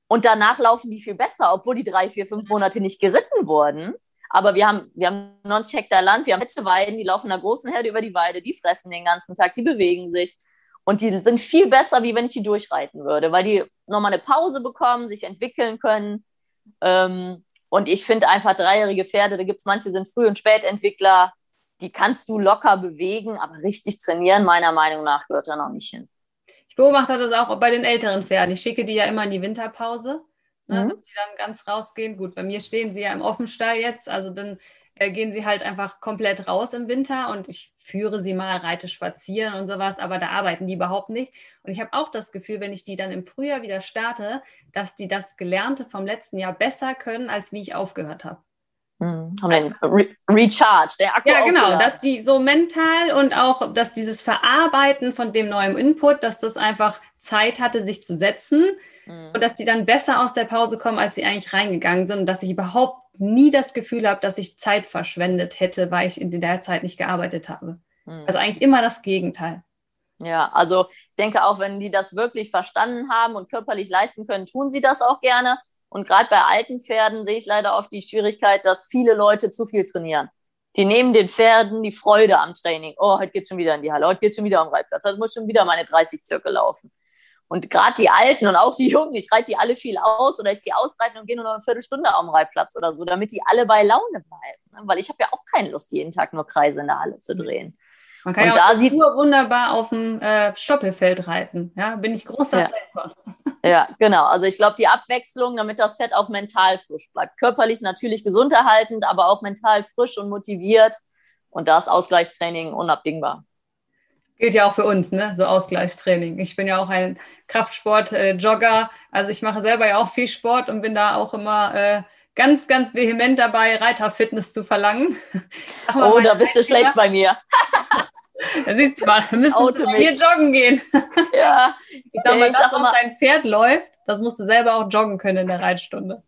Und danach laufen die viel besser, obwohl die drei, vier, fünf Monate nicht geritten wurden. Aber wir haben, wir haben 90 Hektar Land, wir haben Weiden, die laufen in einer großen Herde über die Weide, die fressen den ganzen Tag, die bewegen sich. Und die sind viel besser, wie wenn ich die durchreiten würde, weil die nochmal eine Pause bekommen, sich entwickeln können. Ähm, und ich finde einfach dreijährige Pferde, da gibt es manche, sind Früh- und Spätentwickler, die kannst du locker bewegen, aber richtig trainieren, meiner Meinung nach, gehört da noch nicht hin. Ich beobachte das auch bei den älteren Pferden. Ich schicke die ja immer in die Winterpause ne, mhm. dass die dann ganz rausgehen. Gut, bei mir stehen sie ja im Offenstall jetzt, also dann äh, gehen sie halt einfach komplett raus im Winter und ich führe sie mal, reite spazieren und sowas, aber da arbeiten die überhaupt nicht. Und ich habe auch das Gefühl, wenn ich die dann im Frühjahr wieder starte, dass die das Gelernte vom letzten Jahr besser können, als wie ich aufgehört habe. Mhm. Also, Re Recharge, der Akku. Ja, genau, dass die so mental und auch, dass dieses Verarbeiten von dem neuen Input, dass das einfach Zeit hatte, sich zu setzen mhm. und dass die dann besser aus der Pause kommen, als sie eigentlich reingegangen sind und dass ich überhaupt nie das Gefühl habe, dass ich Zeit verschwendet hätte, weil ich in der Zeit nicht gearbeitet habe. Mhm. Also eigentlich immer das Gegenteil. Ja, also ich denke auch, wenn die das wirklich verstanden haben und körperlich leisten können, tun sie das auch gerne. Und gerade bei alten Pferden sehe ich leider oft die Schwierigkeit, dass viele Leute zu viel trainieren. Die nehmen den Pferden die Freude am Training. Oh, heute geht es schon wieder in die Halle, heute geht es schon wieder am Reitplatz, heute muss schon wieder meine 30 Zirkel laufen. Und gerade die Alten und auch die Jungen, ich reite die alle viel aus oder ich gehe ausreiten und gehe nur noch eine Viertelstunde am Reitplatz oder so, damit die alle bei Laune bleiben. Ne? Weil ich habe ja auch keine Lust, jeden Tag nur Kreise in der Halle zu drehen. Man kann und ja auch da sieht, wunderbar auf dem äh, Stoppelfeld reiten. Ja, bin ich großer ja. Fan von. Ja, genau. Also ich glaube, die Abwechslung, damit das Pferd auch mental frisch bleibt. Körperlich natürlich gesund erhaltend, aber auch mental frisch und motiviert. Und da ist Ausgleichstraining unabdingbar. Gilt ja auch für uns, ne? So Ausgleichstraining. Ich bin ja auch ein Kraftsport-Jogger. also ich mache selber ja auch viel Sport und bin da auch immer äh, ganz, ganz vehement dabei, Reiterfitness zu verlangen. Oh, da bist du schlecht bei mir. da siehst du mal, wir müssen hier joggen gehen. Ja. Ich sag mal, ich das, sag was dein Pferd läuft, das musst du selber auch joggen können in der Reitstunde.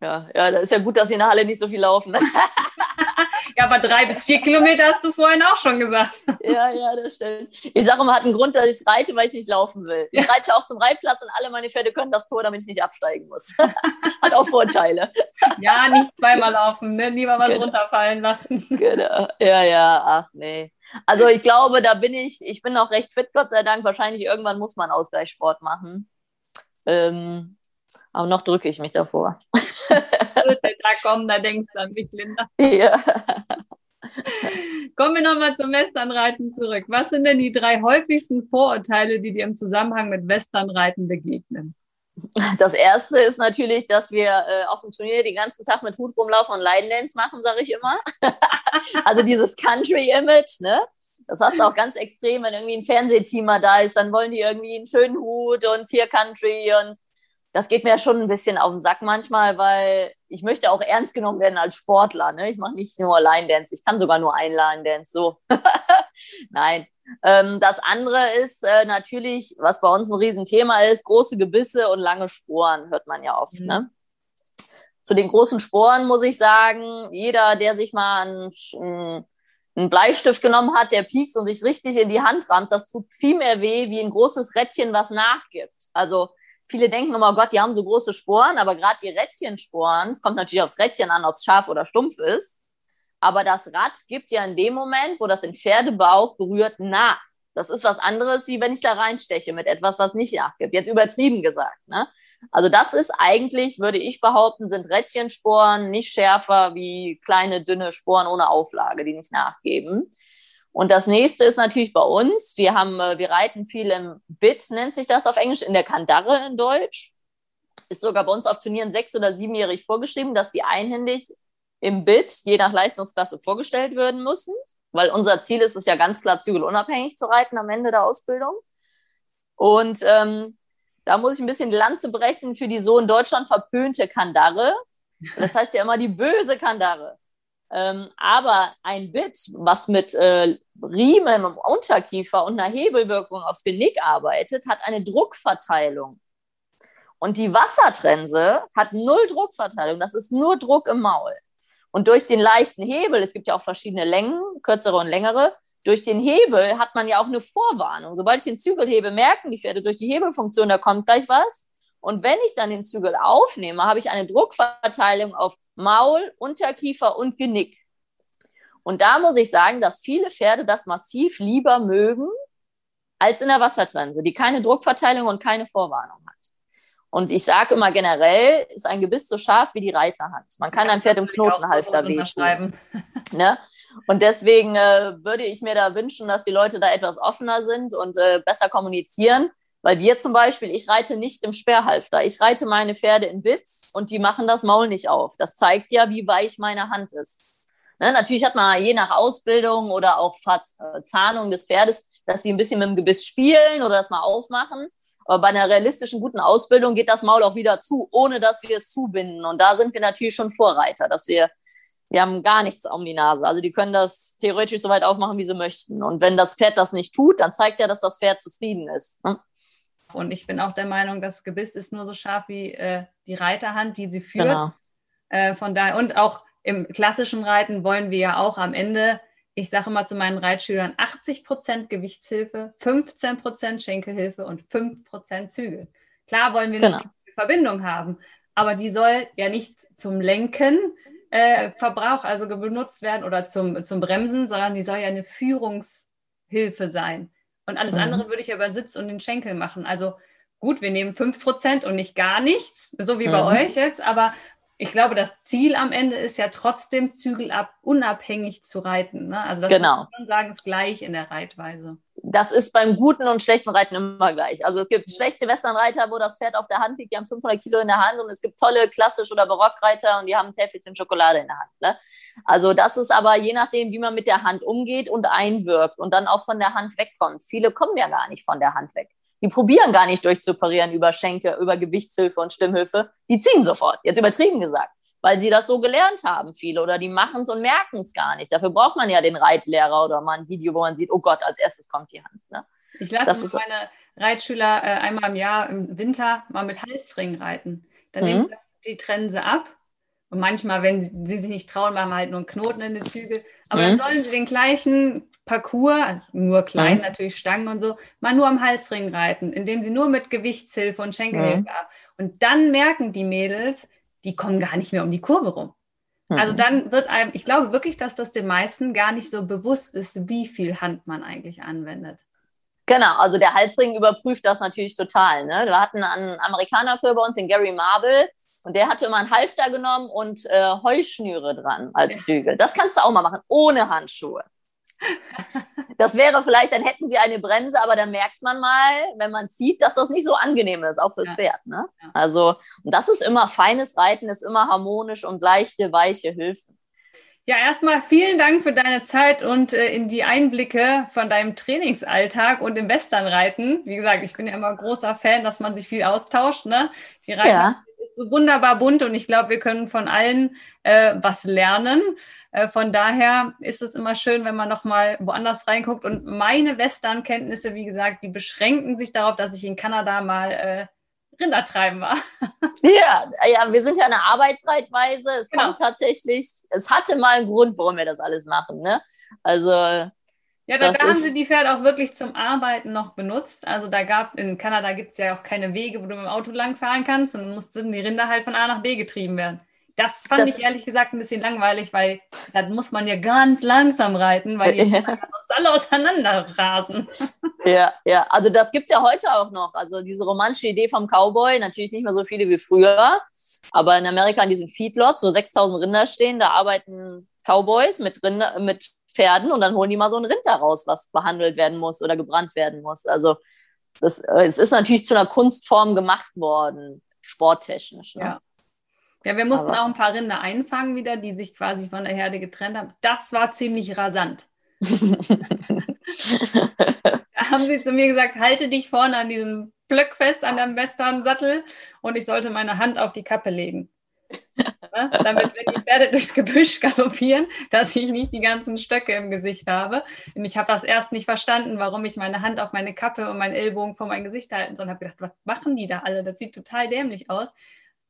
Ja, ja, das ist ja gut, dass sie in der Halle nicht so viel laufen. ja, aber drei bis vier Kilometer hast du vorhin auch schon gesagt. ja, ja, das stimmt. Ich sage immer, hat einen Grund, dass ich reite, weil ich nicht laufen will. Ich reite auch zum Reitplatz und alle meine Pferde können das Tor, damit ich nicht absteigen muss. hat auch Vorteile. ja, nicht zweimal laufen, ne? lieber was genau. runterfallen lassen. genau. Ja, ja, ach nee. Also ich glaube, da bin ich, ich bin auch recht fit, Gott sei Dank. Wahrscheinlich irgendwann muss man Ausgleichssport machen. Ähm, aber noch drücke ich mich davor. Wird der Tag kommen, da denkst du an mich, Linda. Ja. Kommen wir nochmal zum Westernreiten zurück. Was sind denn die drei häufigsten Vorurteile, die dir im Zusammenhang mit Westernreiten begegnen? Das erste ist natürlich, dass wir äh, auf dem Turnier den ganzen Tag mit Hut rumlaufen und Line Dance machen, sage ich immer. also dieses Country-Image, ne? Das hast du auch ganz extrem, wenn irgendwie ein Fernsehteam da ist, dann wollen die irgendwie einen schönen Hut und Tier Country und das geht mir schon ein bisschen auf den Sack manchmal, weil ich möchte auch ernst genommen werden als Sportler. Ne? Ich mache nicht nur Line Dance, ich kann sogar nur ein Line Dance. So. Nein. Ähm, das andere ist äh, natürlich, was bei uns ein Riesenthema ist, große Gebisse und lange Sporen, hört man ja oft. Mhm. Ne? Zu den großen Sporen muss ich sagen, jeder, der sich mal einen, einen Bleistift genommen hat, der piekst und sich richtig in die Hand rammt, das tut viel mehr weh wie ein großes Rädchen, was nachgibt. Also viele denken immer, oh Gott, die haben so große Sporen, aber gerade die Rädchensporen, es kommt natürlich aufs Rädchen an, ob es scharf oder stumpf ist, aber das Rad gibt ja in dem Moment, wo das den Pferdebauch berührt, nach. Das ist was anderes, wie wenn ich da reinsteche mit etwas, was nicht nachgibt. Jetzt übertrieben gesagt. Ne? Also das ist eigentlich, würde ich behaupten, sind Rädchensporen nicht schärfer wie kleine, dünne Sporen ohne Auflage, die nicht nachgeben. Und das nächste ist natürlich bei uns. Wir haben, äh, wir reiten viel im Bit, nennt sich das auf Englisch, in der Kandare in Deutsch. Ist sogar bei uns auf Turnieren sechs- oder siebenjährig vorgeschrieben, dass die einhändig im Bit je nach Leistungsklasse vorgestellt werden müssen weil unser Ziel ist es ja ganz klar, zügelunabhängig zu reiten am Ende der Ausbildung. Und ähm, da muss ich ein bisschen die Lanze brechen für die so in Deutschland verpönte Kandare. Das heißt ja immer die böse Kandare. Ähm, aber ein Bit, was mit äh, Riemen im Unterkiefer und einer Hebelwirkung aufs Genick arbeitet, hat eine Druckverteilung. Und die Wassertrense hat null Druckverteilung. Das ist nur Druck im Maul. Und durch den leichten Hebel, es gibt ja auch verschiedene Längen, kürzere und längere, durch den Hebel hat man ja auch eine Vorwarnung. Sobald ich den Zügel hebe, merken die Pferde durch die Hebelfunktion, da kommt gleich was. Und wenn ich dann den Zügel aufnehme, habe ich eine Druckverteilung auf Maul, Unterkiefer und Genick. Und da muss ich sagen, dass viele Pferde das massiv lieber mögen als in der Wassertrense, die keine Druckverteilung und keine Vorwarnung hat. Und ich sage immer generell, ist ein Gebiss so scharf wie die Reiterhand. Man kann ja, ein Pferd im Knotenhalfter so wehtun. ne? Und deswegen äh, würde ich mir da wünschen, dass die Leute da etwas offener sind und äh, besser kommunizieren. Weil wir zum Beispiel, ich reite nicht im Sperrhalfter. Ich reite meine Pferde in Bits und die machen das Maul nicht auf. Das zeigt ja, wie weich meine Hand ist. Ne? Natürlich hat man je nach Ausbildung oder auch Verzahnung des Pferdes dass sie ein bisschen mit dem Gebiss spielen oder das mal aufmachen. Aber bei einer realistischen, guten Ausbildung geht das Maul auch wieder zu, ohne dass wir es zubinden. Und da sind wir natürlich schon Vorreiter, dass wir, wir haben gar nichts um die Nase. Also die können das theoretisch so weit aufmachen, wie sie möchten. Und wenn das Pferd das nicht tut, dann zeigt ja, dass das Pferd zufrieden ist. Ne? Und ich bin auch der Meinung, das Gebiss ist nur so scharf wie äh, die Reiterhand, die sie führt. Genau. Äh, von daher, und auch im klassischen Reiten wollen wir ja auch am Ende ich sage mal zu meinen Reitschülern 80 Prozent Gewichtshilfe, 15 Prozent Schenkelhilfe und 5 Prozent Zügel. Klar wollen wir genau. eine Verbindung haben, aber die soll ja nicht zum Lenken äh, Verbrauch, also benutzt werden oder zum, zum Bremsen, sondern die soll ja eine Führungshilfe sein. Und alles mhm. andere würde ich ja über Sitz und den Schenkel machen. Also gut, wir nehmen 5% und nicht gar nichts, so wie mhm. bei euch jetzt, aber ich glaube, das Ziel am Ende ist ja trotzdem Zügel ab, unabhängig zu reiten. Ne? Also das genau. muss man sagen, ist gleich in der Reitweise. Das ist beim guten und schlechten Reiten immer gleich. Also es gibt schlechte Westernreiter, wo das Pferd auf der Hand liegt, die haben 500 Kilo in der Hand und es gibt tolle klassisch- oder Barockreiter und die haben ein Täfelchen Schokolade in der Hand. Ne? Also das ist aber je nachdem, wie man mit der Hand umgeht und einwirkt und dann auch von der Hand wegkommt. Viele kommen ja gar nicht von der Hand weg. Die probieren gar nicht durchzuoperieren über Schenke, über Gewichtshilfe und Stimmhilfe. Die ziehen sofort, jetzt übertrieben gesagt, weil sie das so gelernt haben, viele. Oder die machen es und merken es gar nicht. Dafür braucht man ja den Reitlehrer oder mal ein Video, wo man sieht, oh Gott, als erstes kommt die Hand. Ne? Ich lasse meine Reitschüler äh, einmal im Jahr im Winter mal mit Halsring reiten. Dann mhm. nehmen die Trense ab. Und manchmal, wenn sie sich nicht trauen, machen wir halt nur einen Knoten in die Zügel. Aber mhm. dann sollen sie den gleichen Parcours, nur klein, mhm. natürlich Stangen und so, mal nur am Halsring reiten, indem sie nur mit Gewichtshilfe und Schenkelhilfe mhm. Und dann merken die Mädels, die kommen gar nicht mehr um die Kurve rum. Mhm. Also dann wird einem, ich glaube wirklich, dass das den meisten gar nicht so bewusst ist, wie viel Hand man eigentlich anwendet. Genau, also der Halsring überprüft das natürlich total. Ne? Wir hatten einen Amerikaner für bei uns, den Gary Marble, und der hatte immer einen Halfter genommen und äh, Heuschnüre dran als Zügel. Das kannst du auch mal machen, ohne Handschuhe. Das wäre vielleicht, dann hätten sie eine Bremse, aber dann merkt man mal, wenn man sieht, dass das nicht so angenehm ist, auch fürs ja. Pferd. Ne? Ja. Also, und das ist immer feines Reiten, ist immer harmonisch und leichte, weiche Hilfen. Ja, erstmal vielen Dank für deine Zeit und äh, in die Einblicke von deinem Trainingsalltag und im Westernreiten. Wie gesagt, ich bin ja immer großer Fan, dass man sich viel austauscht. Ne? Die Reiter ja. ist ist wunderbar bunt und ich glaube, wir können von allen äh, was lernen. Äh, von daher ist es immer schön, wenn man nochmal woanders reinguckt. Und meine Western-Kenntnisse, wie gesagt, die beschränken sich darauf, dass ich in Kanada mal äh, Rinder treiben war. ja, ja, wir sind ja eine Arbeitsreitweise. Es genau. kommt tatsächlich, es hatte mal einen Grund, warum wir das alles machen. Ne? Also ja, da, da haben sie die Pferde auch wirklich zum Arbeiten noch benutzt. Also da gab, in Kanada gibt es ja auch keine Wege, wo du mit dem Auto langfahren kannst und dann mussten die Rinder halt von A nach B getrieben werden. Das fand das, ich ehrlich gesagt ein bisschen langweilig, weil da muss man ja ganz langsam reiten, weil die ja. sonst alle auseinander rasen. Ja, ja, also das gibt es ja heute auch noch. Also diese romantische Idee vom Cowboy, natürlich nicht mehr so viele wie früher, aber in Amerika in diesen Feedlots, so 6000 Rinder stehen, da arbeiten Cowboys mit, Rinder, mit Pferden und dann holen die mal so ein Rind daraus, was behandelt werden muss oder gebrannt werden muss. Also das, äh, es ist natürlich zu einer Kunstform gemacht worden, sporttechnisch. Ne? Ja. Ja, wir mussten Aber. auch ein paar Rinder einfangen wieder, die sich quasi von der Herde getrennt haben. Das war ziemlich rasant. da haben sie zu mir gesagt, halte dich vorne an diesem Blöck fest, an dem Western-Sattel und ich sollte meine Hand auf die Kappe legen. Ne? Damit, wenn die Pferde durchs Gebüsch galoppieren, dass ich nicht die ganzen Stöcke im Gesicht habe. Und ich habe das erst nicht verstanden, warum ich meine Hand auf meine Kappe und meinen Ellbogen vor mein Gesicht halten soll. Habe gedacht, was machen die da alle? Das sieht total dämlich aus.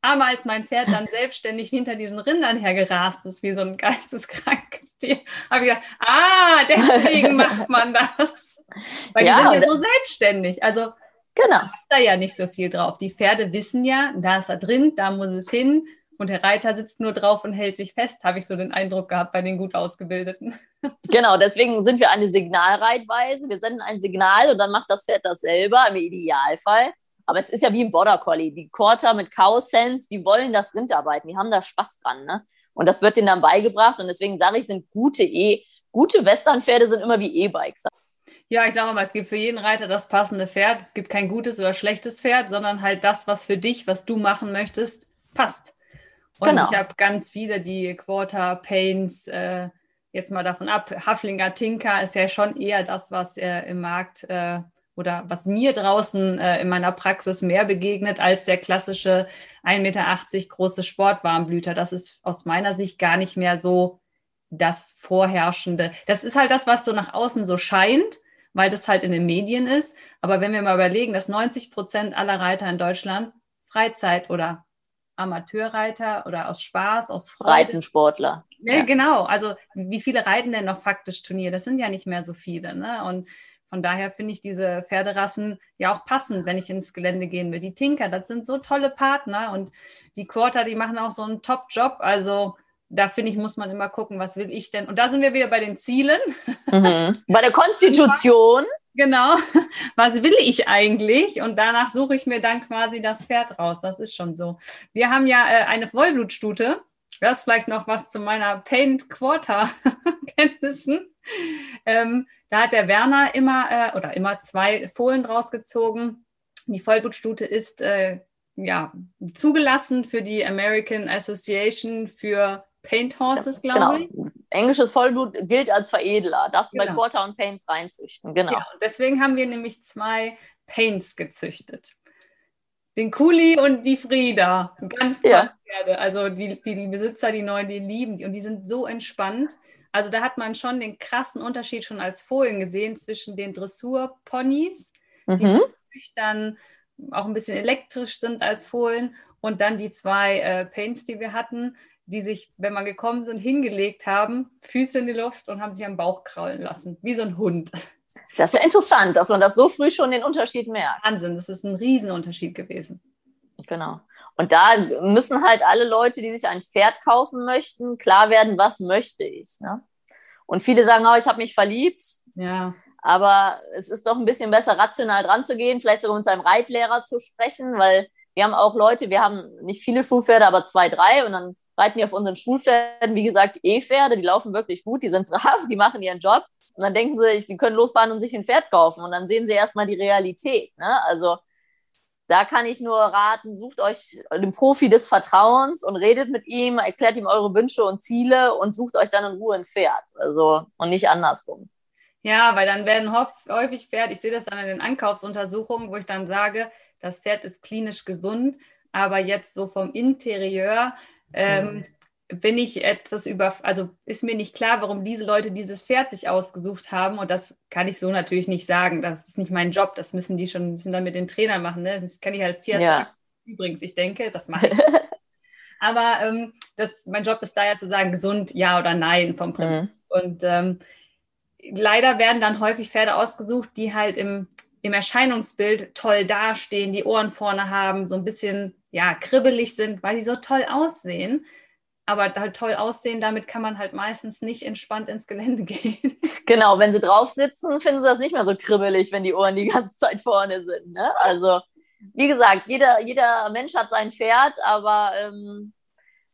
Aber als mein Pferd dann selbstständig hinter diesen Rindern hergerast ist, wie so ein geisteskrankes Tier, habe ich gedacht, ah, deswegen macht man das. Weil ja, die sind ja so selbstständig. Also genau. da ja nicht so viel drauf. Die Pferde wissen ja, da ist er drin, da muss es hin. Und der Reiter sitzt nur drauf und hält sich fest, habe ich so den Eindruck gehabt bei den gut Ausgebildeten. Genau, deswegen sind wir eine Signalreitweise. Wir senden ein Signal und dann macht das Pferd das selber, im Idealfall. Aber es ist ja wie ein Border Collie. Die Quarter mit Cow Sense, die wollen das Rind arbeiten, die haben da Spaß dran. Ne? Und das wird denen dann beigebracht. Und deswegen sage ich, sind gute E, gute Westernpferde sind immer wie E-Bikes. Ja, ich sage mal, es gibt für jeden Reiter das passende Pferd. Es gibt kein gutes oder schlechtes Pferd, sondern halt das, was für dich, was du machen möchtest, passt. Und genau. ich habe ganz viele, die Quarter Pains, äh, jetzt mal davon ab, Haflinger Tinker ist ja schon eher das, was äh, im Markt äh, oder was mir draußen äh, in meiner Praxis mehr begegnet als der klassische 1,80 Meter große Sportwarmblüter. Das ist aus meiner Sicht gar nicht mehr so das Vorherrschende. Das ist halt das, was so nach außen so scheint, weil das halt in den Medien ist. Aber wenn wir mal überlegen, dass 90 Prozent aller Reiter in Deutschland Freizeit oder Amateurreiter oder aus Spaß, aus Freude. Reitensportler. Ne, ja. Genau, also wie viele reiten denn noch faktisch Turnier? Das sind ja nicht mehr so viele. Ne? Und von daher finde ich diese Pferderassen ja auch passend, wenn ich ins Gelände gehen will. Die Tinker, das sind so tolle Partner und die Quarter, die machen auch so einen Top-Job. Also da finde ich, muss man immer gucken, was will ich denn? Und da sind wir wieder bei den Zielen. Mhm. Bei der Konstitution. Genau. Was will ich eigentlich? Und danach suche ich mir dann quasi das Pferd raus. Das ist schon so. Wir haben ja äh, eine Vollblutstute. Das ist vielleicht noch was zu meiner Paint Quarter Kenntnissen. Ähm, da hat der Werner immer äh, oder immer zwei Fohlen draus gezogen. Die Vollblutstute ist äh, ja zugelassen für die American Association für Paint Horses, glaube genau. ich. Englisches Vollblut gilt als Veredler. Darfst du genau. bei Quarter und Paints reinzüchten. Genau. Ja, deswegen haben wir nämlich zwei Paints gezüchtet. Den Kuli und die Frieda. Ganz tolle ja. Pferde. Also die, die Besitzer, die neuen, die lieben die. Und die sind so entspannt. Also da hat man schon den krassen Unterschied schon als Fohlen gesehen zwischen den Dressurponys, mhm. die dann auch ein bisschen elektrisch sind als Fohlen, und dann die zwei äh, Paints, die wir hatten die sich, wenn man gekommen sind, hingelegt haben, Füße in die Luft und haben sich am Bauch kraulen lassen, wie so ein Hund. Das ist ja interessant, dass man das so früh schon den Unterschied merkt. Wahnsinn, das ist ein Riesenunterschied gewesen. Genau. Und da müssen halt alle Leute, die sich ein Pferd kaufen möchten, klar werden, was möchte ich. Ne? Und viele sagen, oh, ich habe mich verliebt. Ja. Aber es ist doch ein bisschen besser, rational dran zu gehen, vielleicht sogar mit seinem Reitlehrer zu sprechen, weil wir haben auch Leute, wir haben nicht viele Schulpferde, aber zwei, drei und dann reiten die auf unseren Schulpferden, wie gesagt, E-Pferde, die laufen wirklich gut, die sind brav, die machen ihren Job. Und dann denken sie, sie können losfahren und sich ein Pferd kaufen. Und dann sehen sie erstmal die Realität. Ne? Also da kann ich nur raten, sucht euch den Profi des Vertrauens und redet mit ihm, erklärt ihm eure Wünsche und Ziele und sucht euch dann in Ruhe ein Pferd. Also und nicht andersrum. Ja, weil dann werden häufig Pferde, ich sehe das dann in den Ankaufsuntersuchungen, wo ich dann sage, das Pferd ist klinisch gesund, aber jetzt so vom Interieur ähm, mhm. Bin ich etwas über, also ist mir nicht klar, warum diese Leute dieses Pferd sich ausgesucht haben. Und das kann ich so natürlich nicht sagen. Das ist nicht mein Job. Das müssen die schon, müssen dann mit den Trainern machen. Ne? Das kann ich als Tierarzt ja. sagen. Übrigens, ich denke, das mache ich. Aber ähm, das, mein Job ist da ja zu sagen, gesund, ja oder nein vom Prinzip. Mhm. Und ähm, leider werden dann häufig Pferde ausgesucht, die halt im, im Erscheinungsbild toll dastehen, die Ohren vorne haben, so ein bisschen ja, kribbelig sind, weil die so toll aussehen. Aber halt toll aussehen, damit kann man halt meistens nicht entspannt ins Gelände gehen. Genau, wenn sie drauf sitzen, finden sie das nicht mehr so kribbelig, wenn die Ohren die ganze Zeit vorne sind. Ne? Also wie gesagt, jeder, jeder Mensch hat sein Pferd, aber ähm,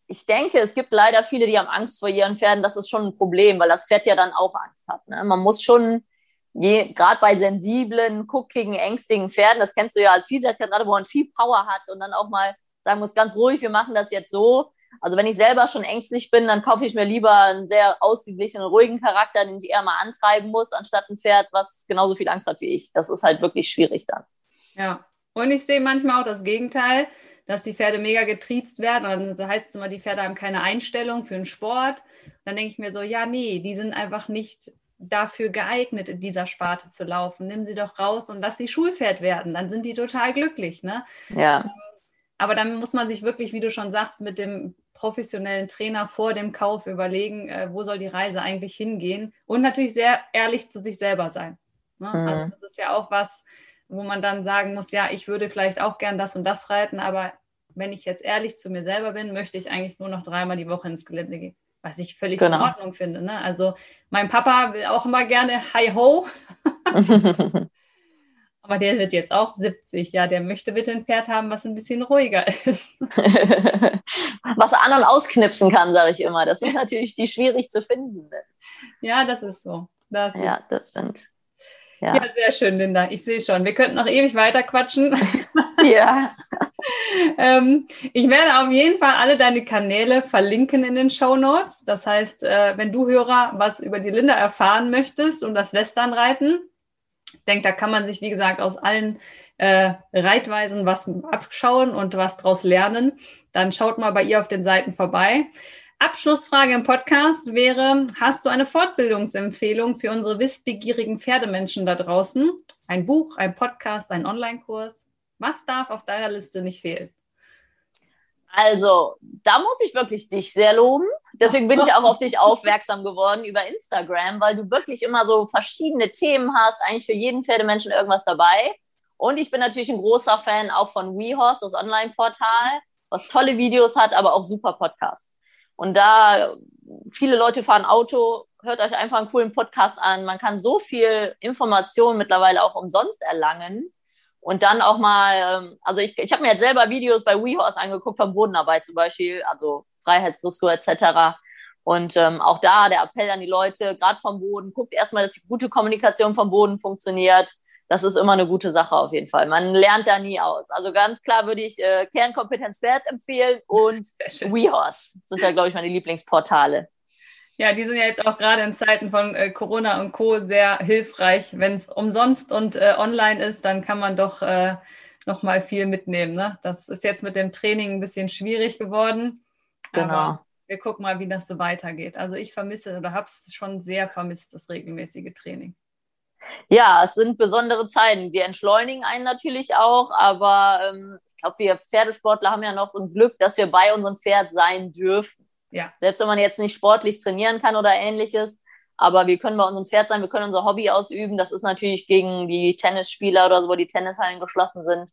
ich denke, es gibt leider viele, die haben Angst vor ihren Pferden. Das ist schon ein Problem, weil das Pferd ja dann auch Angst hat. Ne? Man muss schon, gerade bei sensiblen, guckigen, ängstigen Pferden, das kennst du ja als Vielseitigkeit, wo man viel Power hat und dann auch mal sagen muss, ganz ruhig, wir machen das jetzt so. Also wenn ich selber schon ängstlich bin, dann kaufe ich mir lieber einen sehr ausgeglichenen, ruhigen Charakter, den ich eher mal antreiben muss, anstatt ein Pferd, was genauso viel Angst hat wie ich. Das ist halt wirklich schwierig dann. Ja, und ich sehe manchmal auch das Gegenteil, dass die Pferde mega getriezt werden. Und dann heißt es immer, die Pferde haben keine Einstellung für den Sport. dann denke ich mir so, ja, nee, die sind einfach nicht dafür geeignet, in dieser Sparte zu laufen. Nimm sie doch raus und lass sie Schulpferd werden. Dann sind die total glücklich. Ne? Ja. Aber dann muss man sich wirklich, wie du schon sagst, mit dem professionellen Trainer vor dem Kauf überlegen, äh, wo soll die Reise eigentlich hingehen. Und natürlich sehr ehrlich zu sich selber sein. Ne? Mhm. Also das ist ja auch was, wo man dann sagen muss, ja, ich würde vielleicht auch gern das und das reiten, aber wenn ich jetzt ehrlich zu mir selber bin, möchte ich eigentlich nur noch dreimal die Woche ins Gelände gehen. Was ich völlig genau. in Ordnung finde. Ne? Also mein Papa will auch immer gerne Hi-Ho. Aber der wird jetzt auch 70. Ja, der möchte bitte ein Pferd haben, was ein bisschen ruhiger ist. was anderen ausknipsen kann, sage ich immer. Das sind natürlich die schwierig zu finden. Ja, das ist so. Das ja, ist das stimmt. Ja. ja, sehr schön, Linda. Ich sehe schon. Wir könnten noch ewig weiter quatschen. Ja. ähm, ich werde auf jeden Fall alle deine Kanäle verlinken in den Show Notes. Das heißt, äh, wenn du Hörer was über die Linda erfahren möchtest und das Westernreiten, denke, da kann man sich, wie gesagt, aus allen äh, Reitweisen was abschauen und was daraus lernen. Dann schaut mal bei ihr auf den Seiten vorbei. Abschlussfrage im Podcast wäre, hast du eine Fortbildungsempfehlung für unsere wissbegierigen Pferdemenschen da draußen? Ein Buch, ein Podcast, ein Online-Kurs? Was darf auf deiner Liste nicht fehlen? Also, da muss ich wirklich dich sehr loben. Deswegen bin ich auch auf dich aufmerksam geworden über Instagram, weil du wirklich immer so verschiedene Themen hast, eigentlich für jeden Pferdemenschen irgendwas dabei. Und ich bin natürlich ein großer Fan auch von WeHorse, das Online-Portal, was tolle Videos hat, aber auch super Podcasts. Und da viele Leute fahren Auto, hört euch einfach einen coolen Podcast an. Man kann so viel Information mittlerweile auch umsonst erlangen. Und dann auch mal, ähm, also ich, ich habe mir jetzt selber Videos bei WeHorse angeguckt von Bodenarbeit zum Beispiel, also Freiheitsdressur etc. Und ähm, auch da der Appell an die Leute, gerade vom Boden, guckt erstmal, dass die gute Kommunikation vom Boden funktioniert das ist immer eine gute Sache auf jeden Fall. Man lernt da nie aus. Also ganz klar würde ich äh, Kernkompetenz Pferd empfehlen und WeHorse sind da, glaube ich, meine Lieblingsportale. Ja, die sind ja jetzt auch gerade in Zeiten von äh, Corona und Co. sehr hilfreich. Wenn es umsonst und äh, online ist, dann kann man doch äh, noch mal viel mitnehmen. Ne? Das ist jetzt mit dem Training ein bisschen schwierig geworden. Genau. Aber wir gucken mal, wie das so weitergeht. Also ich vermisse oder habe es schon sehr vermisst, das regelmäßige Training. Ja, es sind besondere Zeiten. Die entschleunigen einen natürlich auch, aber ähm, ich glaube, wir Pferdesportler haben ja noch ein Glück, dass wir bei unserem Pferd sein dürfen. Ja. Selbst wenn man jetzt nicht sportlich trainieren kann oder ähnliches, aber wir können bei unserem Pferd sein, wir können unser Hobby ausüben. Das ist natürlich gegen die Tennisspieler oder so, wo die Tennishallen geschlossen sind,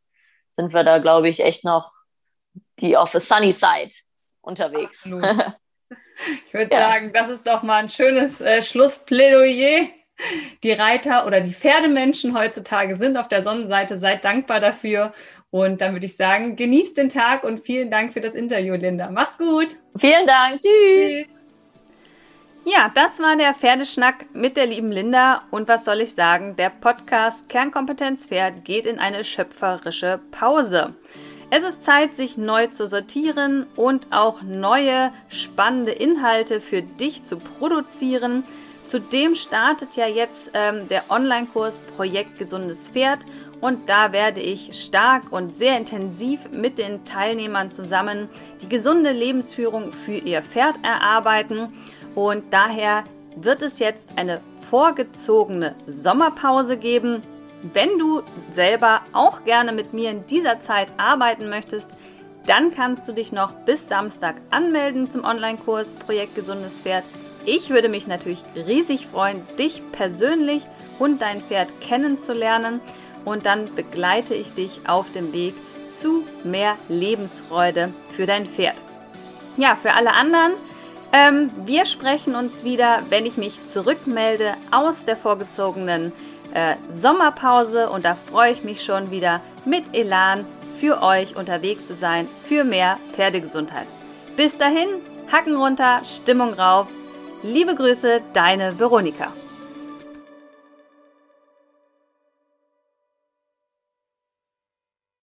sind wir da, glaube ich, echt noch die auf the sunny side unterwegs. Ich würde ja. sagen, das ist doch mal ein schönes äh, Schlussplädoyer die Reiter oder die Pferdemenschen heutzutage sind auf der Sonnenseite. Seid dankbar dafür. Und dann würde ich sagen, genießt den Tag und vielen Dank für das Interview, Linda. Mach's gut. Vielen Dank. Tschüss. Tschüss. Ja, das war der Pferdeschnack mit der lieben Linda. Und was soll ich sagen? Der Podcast Kernkompetenz Pferd geht in eine schöpferische Pause. Es ist Zeit, sich neu zu sortieren und auch neue spannende Inhalte für dich zu produzieren. Zudem startet ja jetzt ähm, der Online-Kurs Projekt Gesundes Pferd und da werde ich stark und sehr intensiv mit den Teilnehmern zusammen die gesunde Lebensführung für ihr Pferd erarbeiten und daher wird es jetzt eine vorgezogene Sommerpause geben. Wenn du selber auch gerne mit mir in dieser Zeit arbeiten möchtest, dann kannst du dich noch bis Samstag anmelden zum Online-Kurs Projekt Gesundes Pferd. Ich würde mich natürlich riesig freuen, dich persönlich und dein Pferd kennenzulernen und dann begleite ich dich auf dem Weg zu mehr Lebensfreude für dein Pferd. Ja, für alle anderen, ähm, wir sprechen uns wieder, wenn ich mich zurückmelde aus der vorgezogenen äh, Sommerpause und da freue ich mich schon wieder mit Elan für euch unterwegs zu sein, für mehr Pferdegesundheit. Bis dahin, Hacken runter, Stimmung rauf. Liebe Grüße, deine Veronika.